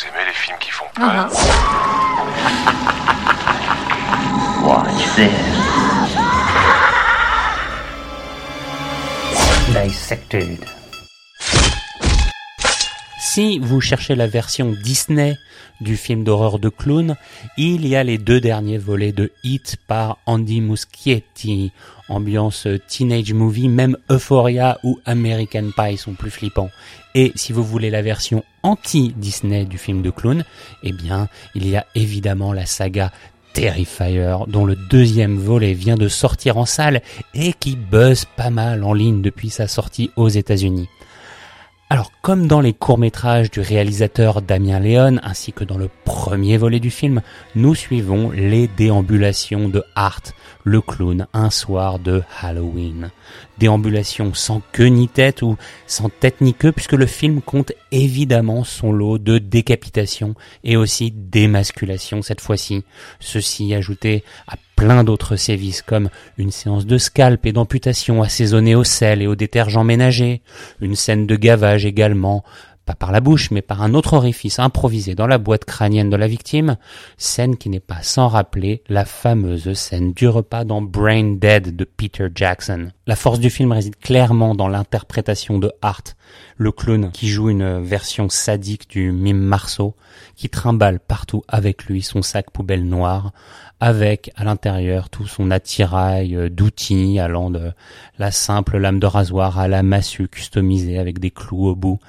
Vous aimez les films qui font peur Watch this. Dissected. Si vous cherchez la version Disney du film d'horreur de clown, il y a les deux derniers volets de Hit par Andy Muschietti. Ambiance teenage movie, même Euphoria ou American Pie sont plus flippants. Et si vous voulez la version anti-Disney du film de clown, eh bien, il y a évidemment la saga Terrifier, dont le deuxième volet vient de sortir en salle et qui buzz pas mal en ligne depuis sa sortie aux États-Unis. Alors, comme dans les courts-métrages du réalisateur Damien Léon, ainsi que dans le premier volet du film, nous suivons les déambulations de Art, le clown, un soir de Halloween. Déambulation sans queue ni tête ou sans tête ni queue, puisque le film compte évidemment son lot de décapitation et aussi d'émasculation cette fois-ci. Ceci ajouté à plein d'autres sévices comme une séance de scalp et d'amputation assaisonnée au sel et au détergent ménager, une scène de gavage également, pas par la bouche, mais par un autre orifice improvisé dans la boîte crânienne de la victime, scène qui n'est pas sans rappeler la fameuse scène du repas dans Brain Dead de Peter Jackson. La force du film réside clairement dans l'interprétation de Hart, le clown qui joue une version sadique du mime Marceau, qui trimballe partout avec lui son sac poubelle noir, avec à l'intérieur tout son attirail d'outils allant de la simple lame de rasoir à la massue customisée avec des clous au bout.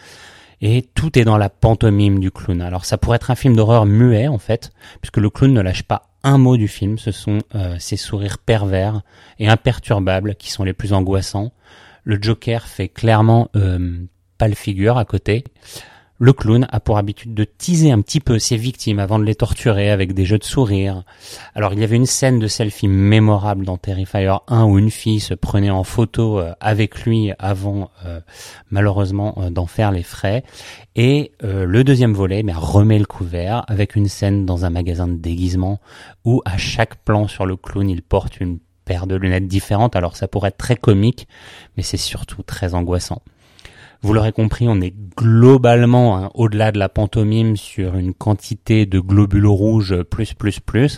Et tout est dans la pantomime du clown. Alors ça pourrait être un film d'horreur muet en fait, puisque le clown ne lâche pas un mot du film, ce sont euh, ces sourires pervers et imperturbables qui sont les plus angoissants. Le Joker fait clairement euh, pas le figure à côté. Le clown a pour habitude de teaser un petit peu ses victimes avant de les torturer avec des jeux de sourire. Alors il y avait une scène de selfie mémorable dans Terrifier 1 où une fille se prenait en photo euh, avec lui avant euh, malheureusement euh, d'en faire les frais. Et le deuxième volet mais remet le couvert avec une scène dans un magasin de déguisement où à chaque plan sur le clown il porte une paire de lunettes différentes. Alors ça pourrait être très comique mais c'est surtout très angoissant. Vous l'aurez compris, on est globalement hein, au-delà de la pantomime sur une quantité de globules rouges plus plus plus,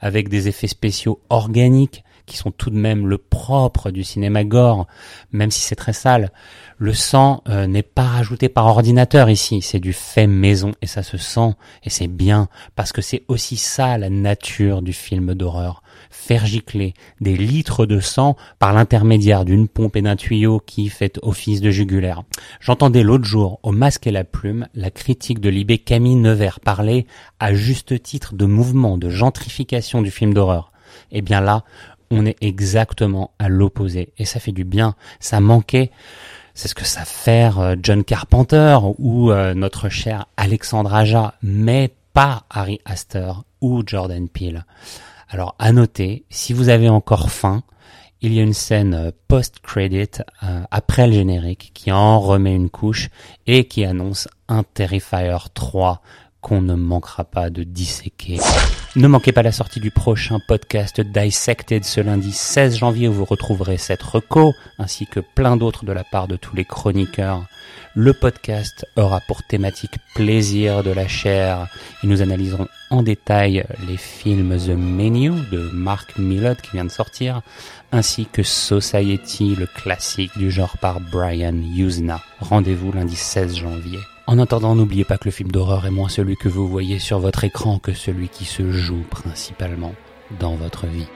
avec des effets spéciaux organiques qui sont tout de même le propre du cinéma gore, même si c'est très sale. Le sang euh, n'est pas rajouté par ordinateur ici, c'est du fait maison et ça se sent et c'est bien parce que c'est aussi ça la nature du film d'horreur faire gicler des litres de sang par l'intermédiaire d'une pompe et d'un tuyau qui fait office de jugulaire. J'entendais l'autre jour, au masque et la plume, la critique de Libé Camille Nevers parler, à juste titre, de mouvement de gentrification du film d'horreur. Eh bien là, on est exactement à l'opposé. Et ça fait du bien. Ça manquait. C'est ce que ça fait euh, John Carpenter ou euh, notre cher Alexandre Aja, mais pas Harry Astor ou Jordan Peele. Alors à noter, si vous avez encore faim, il y a une scène euh, post-credit euh, après le générique qui en remet une couche et qui annonce un Terrifier 3 qu'on ne manquera pas de disséquer. Ne manquez pas la sortie du prochain podcast Dissected ce lundi 16 janvier où vous retrouverez cette reco ainsi que plein d'autres de la part de tous les chroniqueurs. Le podcast aura pour thématique plaisir de la chair et nous analyserons en détail les films The Menu de Mark Millard qui vient de sortir ainsi que Society, le classique du genre par Brian Usna. Rendez-vous lundi 16 janvier. En attendant, n'oubliez pas que le film d'horreur est moins celui que vous voyez sur votre écran que celui qui se joue principalement dans votre vie.